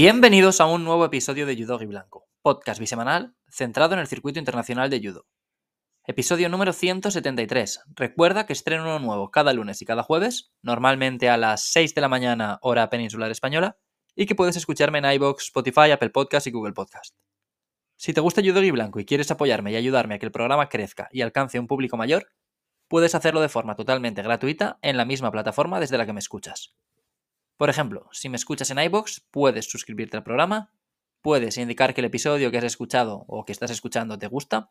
Bienvenidos a un nuevo episodio de Judo y Blanco, podcast bisemanal centrado en el circuito internacional de judo. Episodio número 173. Recuerda que estreno uno nuevo cada lunes y cada jueves, normalmente a las 6 de la mañana hora peninsular española, y que puedes escucharme en iBox, Spotify, Apple Podcast y Google Podcast. Si te gusta Judo y Blanco y quieres apoyarme y ayudarme a que el programa crezca y alcance un público mayor, puedes hacerlo de forma totalmente gratuita en la misma plataforma desde la que me escuchas. Por ejemplo, si me escuchas en iBox, puedes suscribirte al programa, puedes indicar que el episodio que has escuchado o que estás escuchando te gusta,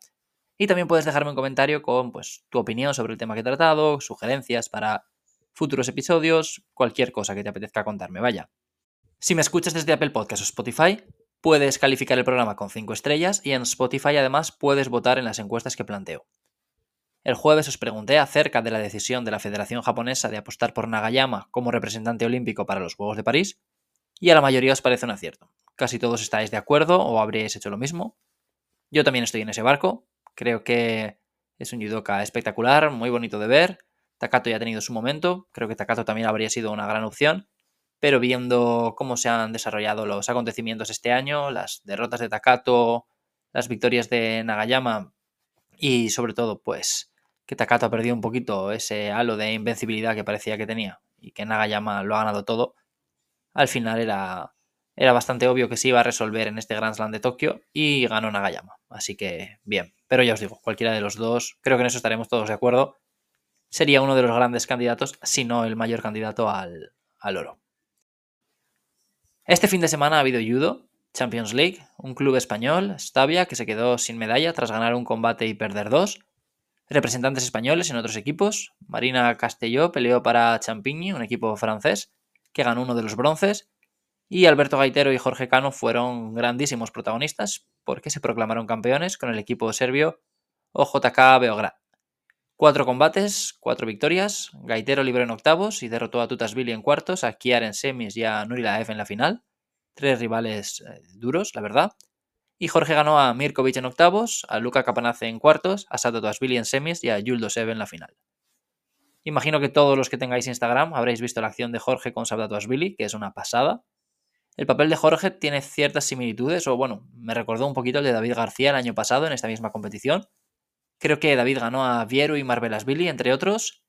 y también puedes dejarme un comentario con pues, tu opinión sobre el tema que he tratado, sugerencias para futuros episodios, cualquier cosa que te apetezca contarme, vaya. Si me escuchas desde Apple Podcast o Spotify, puedes calificar el programa con 5 estrellas y en Spotify además puedes votar en las encuestas que planteo. El jueves os pregunté acerca de la decisión de la Federación Japonesa de apostar por Nagayama como representante olímpico para los Juegos de París, y a la mayoría os parece un acierto. Casi todos estáis de acuerdo o habríais hecho lo mismo. Yo también estoy en ese barco. Creo que es un judoka espectacular, muy bonito de ver. Takato ya ha tenido su momento. Creo que Takato también habría sido una gran opción. Pero viendo cómo se han desarrollado los acontecimientos este año, las derrotas de Takato, las victorias de Nagayama y sobre todo, pues, que Takato ha perdido un poquito ese halo de invencibilidad que parecía que tenía y que Nagayama lo ha ganado todo, al final era, era bastante obvio que se iba a resolver en este Grand Slam de Tokio y ganó Nagayama. Así que bien, pero ya os digo, cualquiera de los dos, creo que en eso estaremos todos de acuerdo, sería uno de los grandes candidatos, si no el mayor candidato al, al oro. Este fin de semana ha habido judo, Champions League, un club español, Stavia, que se quedó sin medalla tras ganar un combate y perder dos representantes españoles en otros equipos. Marina Castelló peleó para Champigny, un equipo francés, que ganó uno de los bronces. Y Alberto Gaitero y Jorge Cano fueron grandísimos protagonistas porque se proclamaron campeones con el equipo serbio OJK Beograd. Cuatro combates, cuatro victorias. Gaitero libró en octavos y derrotó a Tutasvili en cuartos, a Kiar en semis y a Nurila F en la final. Tres rivales eh, duros, la verdad. Y Jorge ganó a Mirkovic en octavos, a Luca Capanace en cuartos, a Sato Asvili en semis y a Jules Seve en la final. Imagino que todos los que tengáis Instagram habréis visto la acción de Jorge con Sabato Asvili, que es una pasada. El papel de Jorge tiene ciertas similitudes, o bueno, me recordó un poquito el de David García el año pasado en esta misma competición. Creo que David ganó a Vieru y Asvili, entre otros.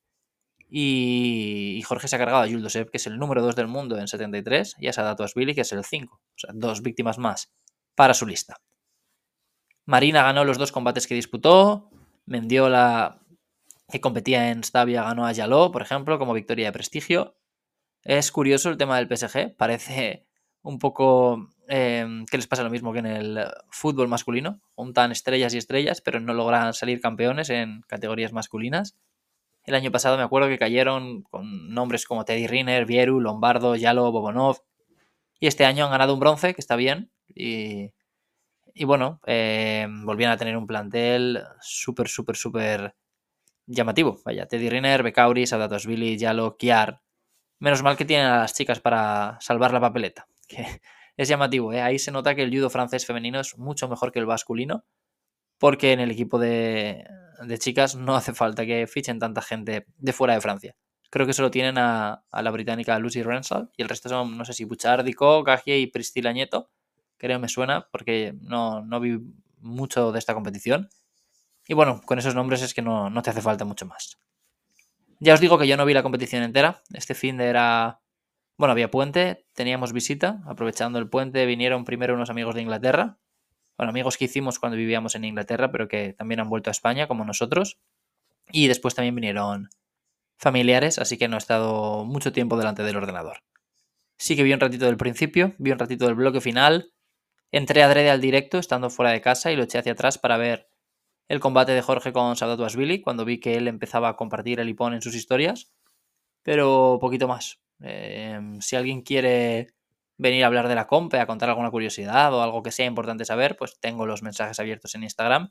Y, Jorge se ha cargado a Jules Seve, que es el número 2 del mundo en 73, y a Sadato Asvili, que es el 5. O sea, dos víctimas más para su lista. Marina ganó los dos combates que disputó. Mendiola, que competía en Stavia, ganó a Yaló, por ejemplo, como victoria de prestigio. Es curioso el tema del PSG. Parece un poco eh, que les pasa lo mismo que en el fútbol masculino. Juntan estrellas y estrellas, pero no logran salir campeones en categorías masculinas. El año pasado me acuerdo que cayeron con nombres como Teddy Riner, Vieru, Lombardo, Yalo, Bobonov. Y este año han ganado un bronce, que está bien, y, bueno, eh, volvían a tener un plantel súper, súper, súper llamativo. Vaya, Teddy Riner, Becauri, Billy, Yalo, Kiar. Menos mal que tienen a las chicas para salvar la papeleta. Que es llamativo, ¿eh? Ahí se nota que el judo francés femenino es mucho mejor que el masculino. Porque en el equipo de, chicas no hace falta que fichen tanta gente de fuera de Francia. Creo que solo tienen a, la británica Lucy Rensal y el resto son, no sé si Buchardico, Gagie y Priscila Nieto creo me suena, porque no, vi mucho de esta competición. Y bueno, con esos nombres es que no, te hace falta mucho más. Ya os digo que yo no vi la competición entera. Este fin de era. Bueno, había puente, teníamos visita. Aprovechando el puente, vinieron primero unos amigos de Inglaterra. Bueno, amigos que hicimos cuando vivíamos en Inglaterra, pero que también han vuelto a España, como nosotros. Y después también vinieron familiares, así que no he estado mucho tiempo delante del ordenador. Sí que vi un ratito del principio, vi un ratito del bloque final, Entré adrede al directo estando fuera de casa y lo eché hacia atrás para ver el combate de Jorge con Saudatu Asvili cuando vi que él empezaba a compartir el hipón en sus historias. Pero poquito más. Em, si alguien quiere venir a hablar de la compa, a contar alguna curiosidad o algo que sea importante saber, pues tengo los mensajes abiertos en Instagram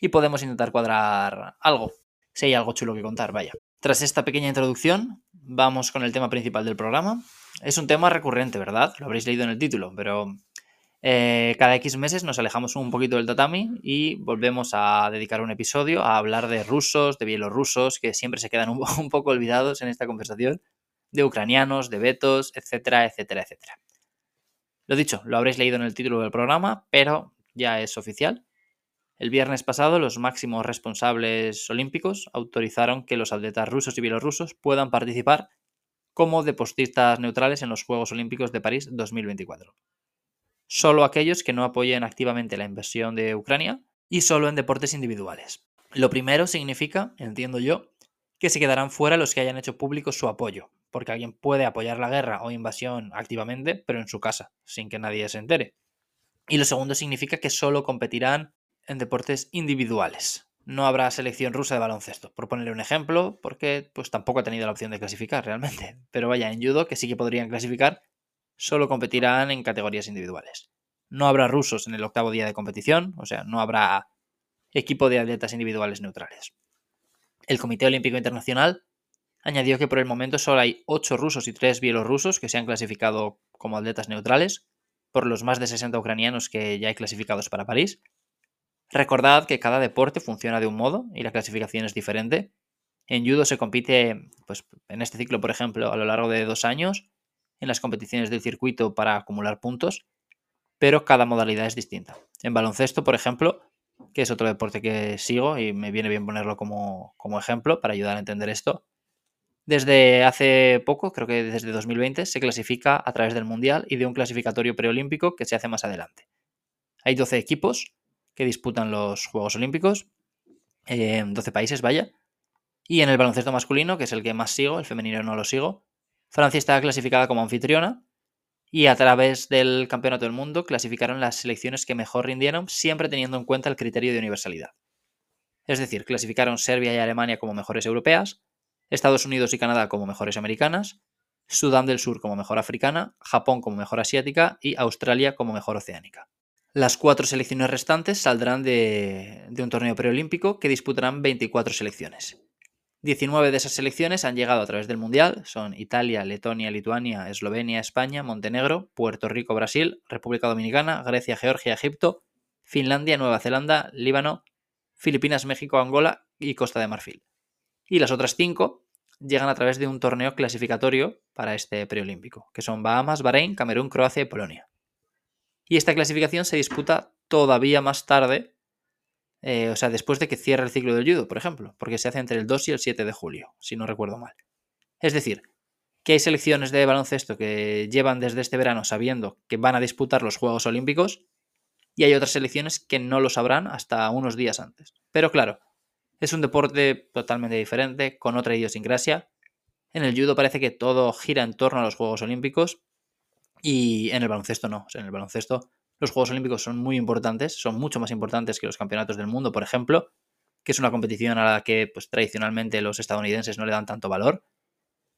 y podemos intentar cuadrar algo. Si hay algo chulo que contar, vaya. Tras esta pequeña introducción, vamos con el tema principal del programa. Es un tema recurrente, ¿verdad? Lo habréis leído en el título, pero eh, cada X meses nos alejamos un poquito del tatami y volvemos a dedicar un episodio a hablar de rusos, de bielorrusos, que siempre se quedan un poco olvidados en esta conversación, de ucranianos, de betos, etcétera, etcétera, etcétera. Lo dicho, lo habréis leído en el título del programa, pero ya es oficial. El viernes pasado, los máximos responsables olímpicos autorizaron que los atletas rusos y bielorrusos puedan participar como deportistas neutrales en los Juegos Olímpicos de París 2024. Solo aquellos que no apoyen activamente la invasión de Ucrania y solo en deportes individuales. Lo primero significa, entiendo yo, que se quedarán fuera los que hayan hecho público su apoyo, porque alguien puede apoyar la guerra o invasión activamente, pero en su casa, sin que nadie se entere. Y lo segundo significa que solo competirán en deportes individuales. No habrá selección rusa de baloncesto, por ponerle un ejemplo, porque pues tampoco ha tenido la opción de clasificar realmente. Pero vaya, en judo, que sí que podrían clasificar, solo competirán en categorías individuales. No habrá rusos en el octavo día de competición, o sea, no habrá equipo de atletas individuales neutrales. El Comité Olímpico Internacional añadió que por el momento solo hay 8 rusos y 3 bielorrusos que se han clasificado como atletas neutrales, por los más de 60 ucranianos que ya hay clasificados para París. Recordad que cada deporte funciona de un modo y la clasificación es diferente. En judo se compite, pues en este ciclo, por ejemplo, a lo largo de dos años, en las competiciones del circuito para acumular puntos, pero cada modalidad es distinta. En baloncesto, por ejemplo, que es otro deporte que sigo y me viene bien ponerlo como, ejemplo para ayudar a entender esto. Desde hace poco, creo que desde 2020, se clasifica a través del Mundial y de un clasificatorio preolímpico que se hace más adelante. Hay 12 equipos que disputan los Juegos Olímpicos, 12 países, vaya. Y en el baloncesto masculino, que es el que más sigo, el femenino no lo sigo, Francia está clasificada como anfitriona y a través del Campeonato del Mundo clasificaron las selecciones que mejor rindieron, siempre teniendo en cuenta el criterio de universalidad. Es decir, clasificaron Serbia y Alemania como mejores europeas, Estados Unidos y Canadá como mejores americanas, Sudán del Sur como mejor africana, Japón como mejor asiática y Australia como mejor oceánica. Las cuatro selecciones restantes saldrán de, un torneo preolímpico que disputarán 24 selecciones. 19 de esas selecciones han llegado a través del Mundial, son Italia, Letonia, Lituania, Eslovenia, España, Montenegro, Puerto Rico, Brasil, República Dominicana, Grecia, Georgia, Egipto, Finlandia, Nueva Zelanda, Líbano, Filipinas, México, Angola y Costa de Marfil. Y las otras cinco llegan a través de un torneo clasificatorio para este preolímpico, que son Bahamas, Bahrein, Camerún, Croacia y Polonia. Y esta clasificación se disputa todavía más tarde eh, o sea, después de que cierre el ciclo del judo, por ejemplo, porque se hace entre el 2 y el 7 de julio, si no recuerdo mal. Es decir, que hay selecciones de baloncesto que llevan desde este verano sabiendo que van a disputar los Juegos Olímpicos y hay otras selecciones que no lo sabrán hasta unos días antes. Pero claro, es un deporte totalmente diferente, con otra idiosincrasia. En el judo parece que todo gira en torno a los Juegos Olímpicos y en el baloncesto no. en el baloncesto los Juegos Olímpicos son muy importantes, son mucho más importantes que los campeonatos del mundo, por ejemplo, que es una competición a la que pues, tradicionalmente los estadounidenses no le dan tanto valor.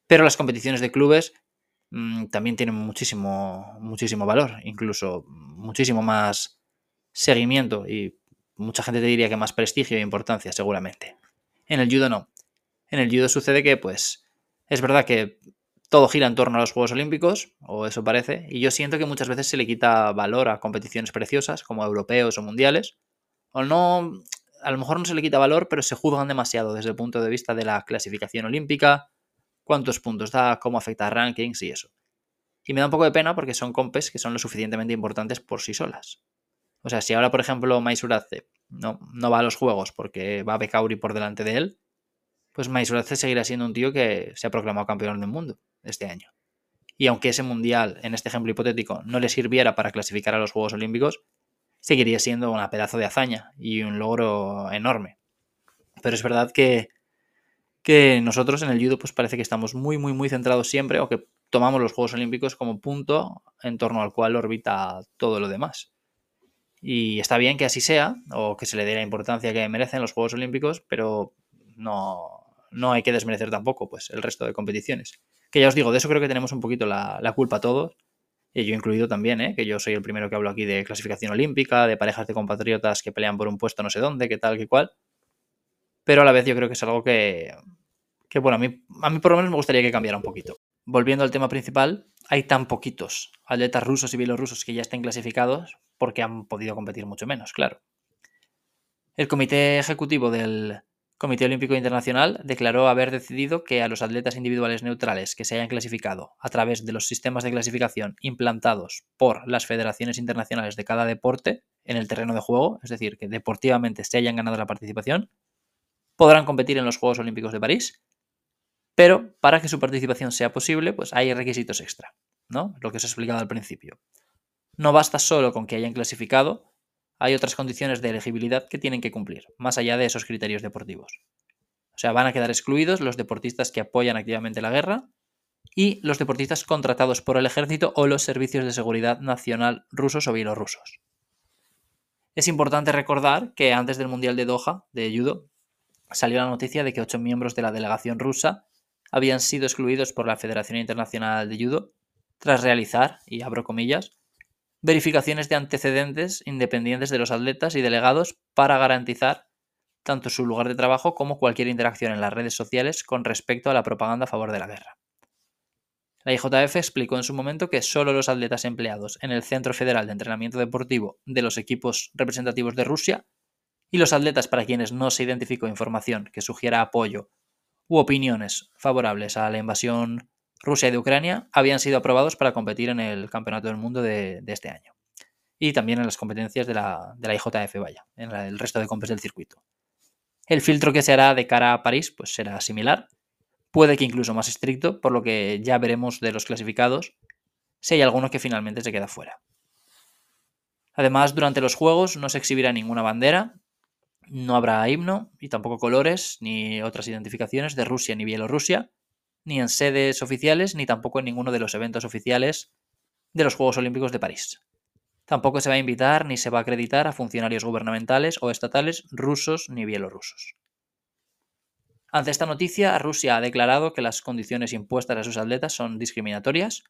Pero las competiciones de clubes mmm, también tienen muchísimo, muchísimo valor, incluso muchísimo más seguimiento y mucha gente te diría que más prestigio e importancia, seguramente. En el judo no. En el judo sucede que, pues, es verdad que todo gira en torno a los Juegos Olímpicos, o eso parece, y yo siento que muchas veces se le quita valor a competiciones preciosas como europeos o mundiales, o no, a lo mejor no se le quita valor, pero se juzgan demasiado desde el punto de vista de la clasificación olímpica, cuántos puntos da, cómo afecta a rankings y eso. Y me da un poco de pena porque son compes que son lo suficientemente importantes por sí solas. O sea, si ahora, por ejemplo, Maisuradze no, no va a los juegos porque va Bekauri por delante de él, pues Maisuradze seguirá siendo un tío que se ha proclamado campeón del mundo este año. Y aunque ese mundial, en este ejemplo hipotético, no le sirviera para clasificar a los Juegos Olímpicos, seguiría siendo una pedazo de hazaña y un logro enorme. Pero es verdad que, que nosotros en el judo pues parece que estamos muy, muy, muy centrados siempre o que tomamos los Juegos Olímpicos como punto en torno al cual orbita todo lo demás. Y está bien que así sea, o que se le dé la importancia que merecen los Juegos Olímpicos, pero no, no hay que desmerecer tampoco pues, el resto de competiciones. Que ya os digo, de eso creo que tenemos un poquito la, culpa todos. Y yo incluido también, ¿eh? que yo soy el primero que hablo aquí de clasificación olímpica, de parejas de compatriotas que pelean por un puesto no sé dónde, qué tal, qué cual. Pero a la vez yo creo que es algo que, que bueno, a mí, a mí por lo menos me gustaría que cambiara un poquito. Volviendo al tema principal, hay tan poquitos atletas rusos y bielorrusos que ya estén clasificados porque han podido competir mucho menos, claro. El comité ejecutivo del, Comité Olímpico Internacional declaró haber decidido que a los atletas individuales neutrales que se hayan clasificado a través de los sistemas de clasificación implantados por las federaciones internacionales de cada deporte en el terreno de juego, es decir, que deportivamente se hayan ganado la participación, podrán competir en los Juegos Olímpicos de París, pero para que su participación sea posible, pues hay requisitos extra, ¿no? Lo que os he explicado al principio. No basta solo con que hayan clasificado, hay otras condiciones de elegibilidad que tienen que cumplir, más allá de esos criterios deportivos. O sea, van a quedar excluidos los deportistas que apoyan activamente la guerra y los deportistas contratados por el ejército o los servicios de seguridad nacional rusos o bielorrusos. Es importante recordar que antes del Mundial de Doha de judo salió la noticia de que ocho miembros de la delegación rusa habían sido excluidos por la Federación Internacional de Judo tras realizar, y abro comillas, verificaciones de antecedentes independientes de los atletas y delegados para garantizar tanto su lugar de trabajo como cualquier interacción en las redes sociales con respecto a la propaganda a favor de la guerra. La IJF explicó en su momento que solo los atletas empleados en el Centro Federal de Entrenamiento Deportivo de los equipos representativos de Rusia y los atletas para quienes no se identificó información que sugiera apoyo u opiniones favorables a la invasión Rusia y de Ucrania habían sido aprobados para competir en el Campeonato del Mundo de, este año. Y también en las competencias de la, IJF, vaya, en el resto de compes del circuito. El filtro que se hará de cara a París pues será similar, puede que incluso más estricto, por lo que ya veremos de los clasificados si hay alguno que finalmente se queda fuera. Además, durante los Juegos no se exhibirá ninguna bandera, no habrá himno y tampoco colores ni otras identificaciones de Rusia ni Bielorrusia, ni en sedes oficiales, ni tampoco en ninguno de los eventos oficiales de los Juegos Olímpicos de París. Tampoco se va a invitar ni se va a acreditar a funcionarios gubernamentales o estatales rusos ni bielorrusos. Ante esta noticia, Rusia ha declarado que las condiciones impuestas a sus atletas son discriminatorias,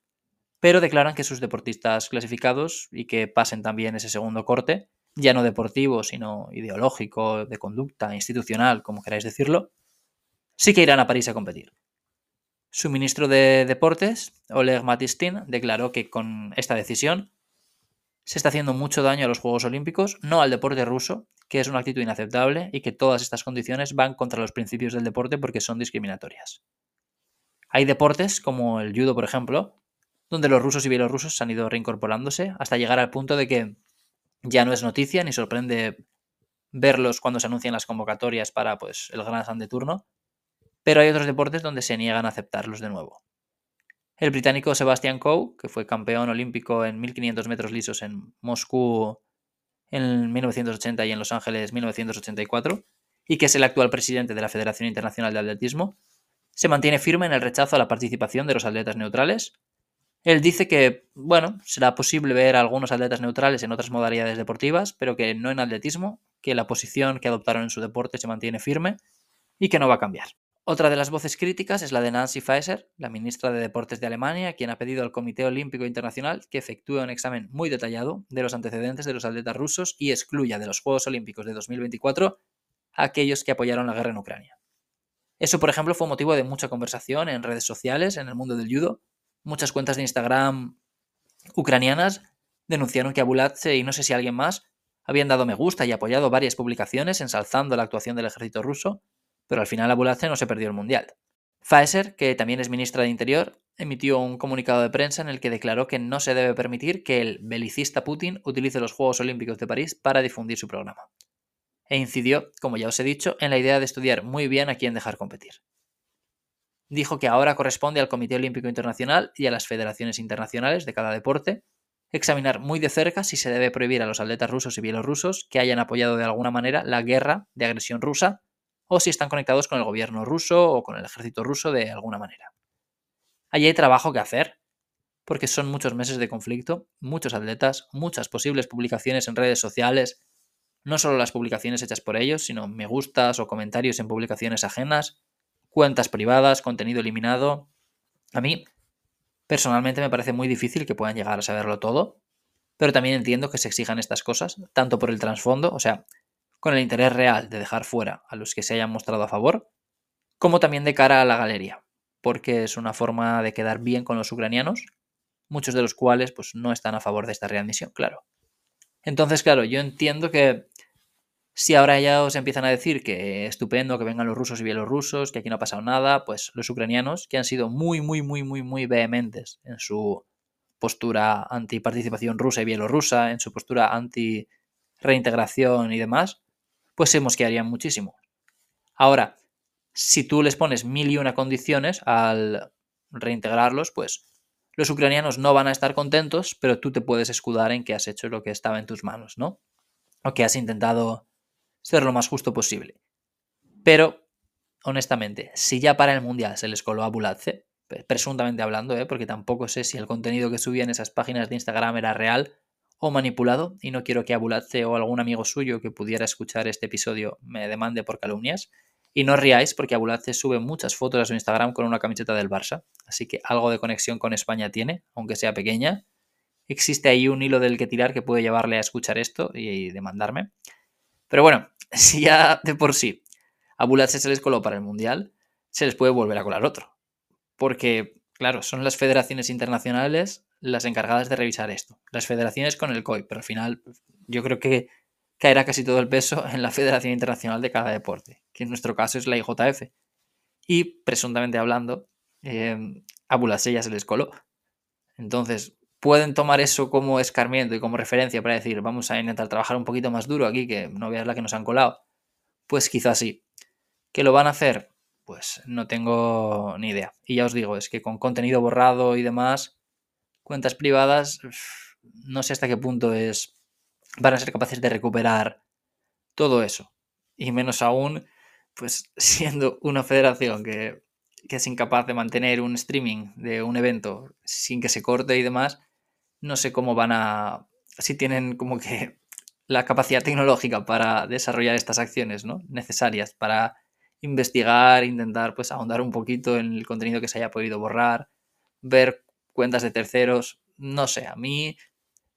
pero declaran que sus deportistas clasificados y que pasen también ese segundo corte, ya no deportivo, sino ideológico, de conducta, institucional, como queráis decirlo, sí que irán a París a competir. Su ministro de Deportes, Oleg Matistin, declaró que con esta decisión se está haciendo mucho daño a los Juegos Olímpicos, no al deporte ruso, que es una actitud inaceptable y que todas estas condiciones van contra los principios del deporte porque son discriminatorias. Hay deportes, como el judo, por ejemplo, donde los rusos y bielorrusos han ido reincorporándose hasta llegar al punto de que ya no es noticia ni sorprende verlos cuando se anuncian las convocatorias para pues, el Gran Slam de turno, pero hay otros deportes donde se niegan a aceptarlos de nuevo. El británico Sebastian Coe, que fue campeón olímpico en 1500 metros lisos en Moscú en 1980 y en Los Ángeles 1984, y que es el actual presidente de la Federación Internacional de Atletismo, se mantiene firme en el rechazo a la participación de los atletas neutrales. Él dice que, bueno, será posible ver a algunos atletas neutrales en otras modalidades deportivas, pero que no en atletismo, que la posición que adoptaron en su deporte se mantiene firme y que no va a cambiar. Otra de las voces críticas es la de Nancy Faeser, la ministra de Deportes de Alemania, quien ha pedido al Comité Olímpico Internacional que efectúe un examen muy detallado de los antecedentes de los atletas rusos y excluya de los Juegos Olímpicos de 2024 a aquellos que apoyaron la guerra en Ucrania. Eso, por ejemplo, fue motivo de mucha conversación en redes sociales, en el mundo del judo. Muchas cuentas de Instagram ucranianas denunciaron que Abulatse y no sé si alguien más habían dado me gusta y apoyado varias publicaciones ensalzando la actuación del ejército ruso pero al final Abulace no se perdió el Mundial. Pfizer, que también es ministra de Interior, emitió un comunicado de prensa en el que declaró que no se debe permitir que el belicista Putin utilice los Juegos Olímpicos de París para difundir su programa. E incidió, como ya os he dicho, en la idea de estudiar muy bien a quién dejar competir. Dijo que ahora corresponde al Comité Olímpico Internacional y a las federaciones internacionales de cada deporte examinar muy de cerca si se debe prohibir a los atletas rusos y bielorrusos que hayan apoyado de alguna manera la guerra de agresión rusa o si están conectados con el gobierno ruso o con el ejército ruso de alguna manera. Allí hay trabajo que hacer, porque son muchos meses de conflicto, muchos atletas, muchas posibles publicaciones en redes sociales, no solo las publicaciones hechas por ellos, sino me gustas o comentarios en publicaciones ajenas, cuentas privadas, contenido eliminado. A mí, personalmente, me parece muy difícil que puedan llegar a saberlo todo, pero también entiendo que se exijan estas cosas, tanto por el trasfondo, o sea, con el interés real de dejar fuera a los que se hayan mostrado a favor, como también de cara a la galería, porque es una forma de quedar bien con los ucranianos, muchos de los cuales pues, no están a favor de esta readmisión, claro. Entonces, claro, yo entiendo que Si ahora ya os empiezan a decir que estupendo que vengan los rusos y bielorrusos, que aquí no ha pasado nada, pues los ucranianos, que han sido muy, muy, muy, muy, muy vehementes en su postura anti-participación rusa y bielorrusa, en su postura anti-reintegración y demás, pues se mosquearían muchísimo. Ahora, si tú les pones mil y una condiciones al reintegrarlos, pues los ucranianos no van a estar contentos, pero tú te puedes escudar en que has hecho lo que estaba en tus manos, ¿no? O que has intentado ser lo más justo posible. Pero, honestamente, si ya para el Mundial se les coló a Bulatze, presuntamente hablando, ¿eh? porque tampoco sé si el contenido que subía en esas páginas de Instagram era real o manipulado, y no quiero que Abulatze o algún amigo suyo que pudiera escuchar este episodio me demande por calumnias. Y no riáis porque Abulatze sube muchas fotos a su Instagram con una camiseta del Barça, así que algo de conexión con España tiene, aunque sea pequeña. Existe ahí un hilo del que tirar que puede llevarle a escuchar esto y demandarme. Pero bueno, si ya de por sí a Bulatse se les coló para el Mundial, se les puede volver a colar otro. Porque, claro, son las federaciones internacionales las encargadas de revisar esto. Las federaciones con el COI, pero al final yo creo que caerá casi todo el peso en la Federación Internacional de cada deporte, que en nuestro caso es la IJF. Y, presuntamente hablando, eh, a Bulatse ya se les coló. Entonces, pueden tomar eso como escarmiento y como referencia para decir, vamos a intentar trabajar un poquito más duro aquí, que no veas la que nos han colado. Pues quizás sí. ¿Que lo van a hacer? Pues no tengo ni idea. Y ya os digo, es que con contenido borrado y demás, cuentas privadas, no sé hasta qué punto es van a ser capaces de recuperar todo eso. Y menos aún, pues siendo una federación que, que es incapaz de mantener un streaming de un evento sin que se corte y demás, no sé cómo van a, si tienen como que la capacidad tecnológica para desarrollar estas acciones ¿no? necesarias para investigar, intentar pues ahondar un poquito en el contenido que se haya podido borrar, ver cuentas de terceros, no sé, a mí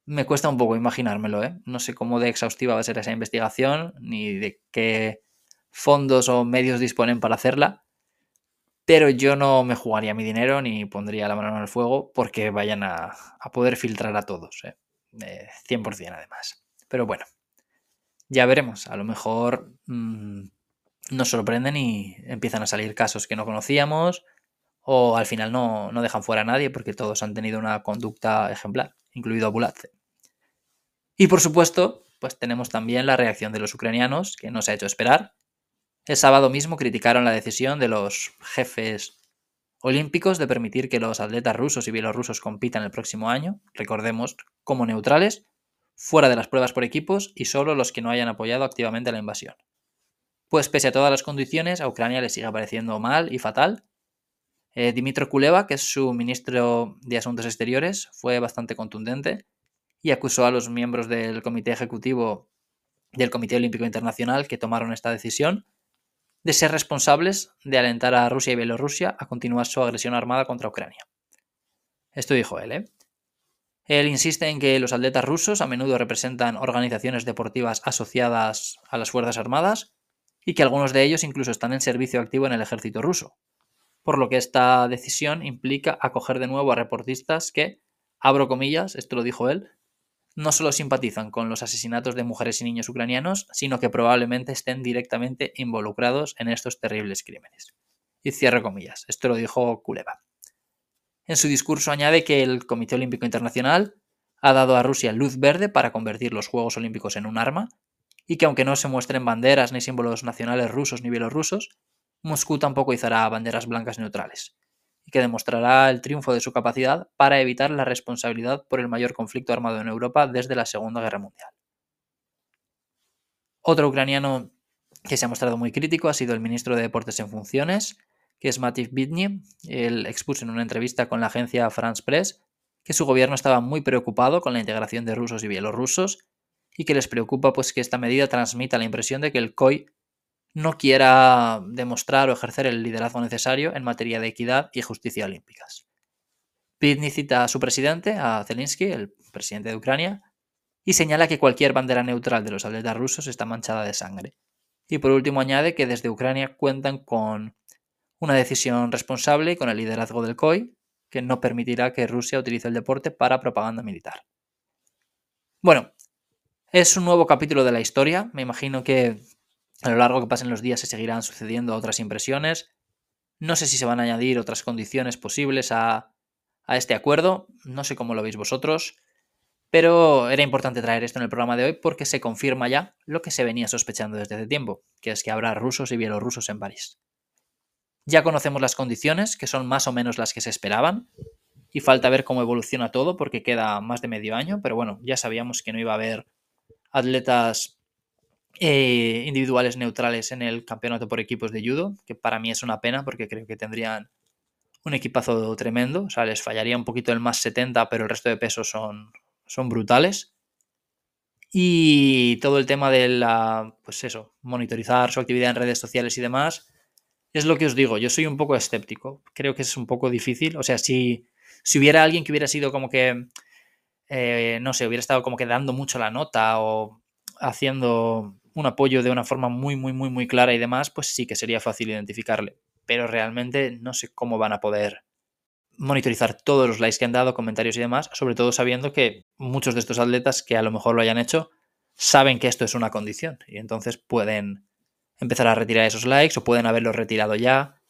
me cuesta un poco imaginármelo, ¿eh? No sé cómo de exhaustiva va a ser esa investigación, ni de qué fondos o medios disponen para hacerla, pero yo no me jugaría mi dinero ni pondría la mano en el fuego porque vayan a, poder filtrar a todos. ¿eh? 100% además. Pero bueno, ya veremos. A lo mejor mm, nos sorprenden y empiezan a salir casos que no conocíamos o al final no, no, dejan fuera a nadie porque todos han tenido una conducta ejemplar, incluido Bulatze. Y por supuesto, pues tenemos también la reacción de los ucranianos, que no se ha hecho esperar, el sábado mismo criticaron la decisión de los jefes olímpicos de permitir que los atletas rusos y bielorrusos compitan el próximo año, recordemos, como neutrales, fuera de las pruebas por equipos y solo los que no hayan apoyado activamente la invasión. Pues pese a todas las condiciones, a Ucrania le sigue pareciendo mal y fatal. Eh, Dimitro Kuleva, que es su ministro de Asuntos Exteriores, fue bastante contundente y acusó a los miembros del Comité Ejecutivo del Comité Olímpico Internacional que tomaron esta decisión de ser responsables de alentar a Rusia y Bielorrusia a continuar su agresión armada contra Ucrania. Esto dijo él, ¿eh? Él insiste en que los atletas rusos a menudo representan organizaciones deportivas asociadas a las Fuerzas Armadas y que algunos de ellos incluso están en servicio activo en el ejército ruso, por lo que esta decisión implica acoger de nuevo a reportistas que, abro comillas, esto lo dijo él, no solo simpatizan con los asesinatos de mujeres y niños ucranianos, sino que probablemente estén directamente involucrados en estos terribles crímenes. Y cierro comillas, esto lo dijo Kuleva. En su discurso añade que el Comité Olímpico Internacional ha dado a Rusia luz verde para convertir los Juegos Olímpicos en un arma, y que aunque no se muestren banderas ni símbolos nacionales rusos ni bielorrusos, Moscú tampoco izará banderas blancas neutrales, y que demostrará el triunfo de su capacidad para evitar la responsabilidad por el mayor conflicto armado en Europa desde la Segunda Guerra Mundial. Otro ucraniano que se ha mostrado muy crítico ha sido el ministro de Deportes en funciones, que es Mativ Bidny. Él expuso en una entrevista con la agencia France Press que su gobierno estaba muy preocupado con la integración de rusos y bielorrusos y que les preocupa pues que esta medida transmita la impresión de que el COI no quiera demostrar o ejercer el liderazgo necesario en materia de equidad y justicia olímpicas. Pitney cita a su presidente, a Zelensky, el presidente de Ucrania, y señala que cualquier bandera neutral de los atletas rusos está manchada de sangre. Y por último añade que desde Ucrania cuentan con una decisión responsable y con el liderazgo del COI, que no permitirá que Rusia utilice el deporte para propaganda militar. Bueno, Es un nuevo capítulo de la historia. Me imagino que a lo largo que pasen los días se seguirán sucediendo otras impresiones. No sé si se van a añadir otras condiciones posibles a, a este acuerdo. No sé cómo lo veis vosotros. Pero era importante traer esto en el programa de hoy porque se confirma ya lo que se venía sospechando desde hace tiempo, que es que habrá rusos y bielorrusos en París. Ya conocemos las condiciones, que son más o menos las que se esperaban, y falta ver cómo evoluciona todo porque queda más de medio año, pero bueno, ya sabíamos que no iba a haber atletas eh, individuales neutrales en el campeonato por equipos de judo, que para mí es una pena porque creo que tendrían un equipazo tremendo, o sea, les fallaría un poquito el más 70, pero el resto de pesos son, son brutales. Y todo el tema de la, pues eso, monitorizar su actividad en redes sociales y demás, es lo que os digo, yo soy un poco escéptico, creo que es un poco difícil, o sea, si, si hubiera alguien que hubiera sido como que, eh, no sé, hubiera estado como que dando mucho la nota o haciendo un apoyo de una forma muy, muy, muy, muy clara y demás, pues sí que sería fácil identificarle. Pero realmente no sé cómo van a poder monitorizar todos los likes que han dado, comentarios y demás, sobre todo sabiendo que muchos de estos atletas que a lo mejor lo hayan hecho saben que esto es una condición y entonces pueden empezar a retirar esos likes o pueden haberlos retirado ya.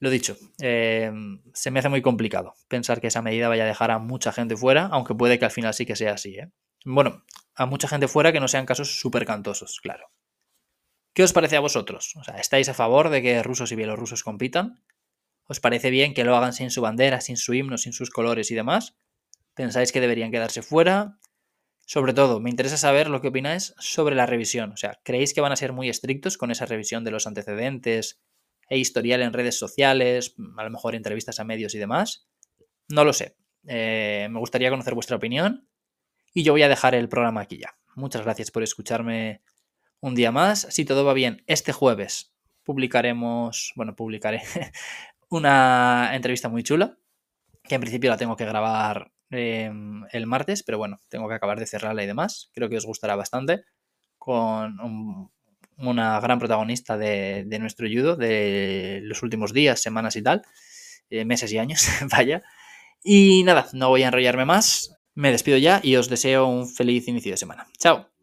Lo dicho, eh, se me hace muy complicado pensar que esa medida vaya a dejar a mucha gente fuera, aunque puede que al final sí que sea así. ¿eh? Bueno, a mucha gente fuera que no sean casos súper cantosos, claro. ¿Qué os parece a vosotros? ¿estáis a favor de que rusos y bielorrusos compitan? ¿Os parece bien que lo hagan sin su bandera, sin su himno, sin sus colores y demás? ¿Pensáis que deberían quedarse fuera? Sobre todo, me interesa saber lo que opináis sobre la revisión. O sea, ¿creéis que van a ser muy estrictos con esa revisión de los antecedentes e historial en redes sociales, a lo mejor entrevistas a medios y demás? No lo sé. Eh, me gustaría conocer vuestra opinión y yo voy a dejar el programa aquí ya. Muchas gracias por escucharme un día más. Si todo va bien, este jueves publicaremos, bueno, publicaré una entrevista muy chula, que en principio la tengo que grabar em, el martes, pero bueno, tengo que acabar de cerrarla y demás. Creo que os gustará bastante, con una gran protagonista de, nuestro judo de los últimos días, semanas y tal, eh, meses y años, vaya. Y nada, no voy a enrollarme más, me despido ya y os deseo un feliz inicio de semana. Chao.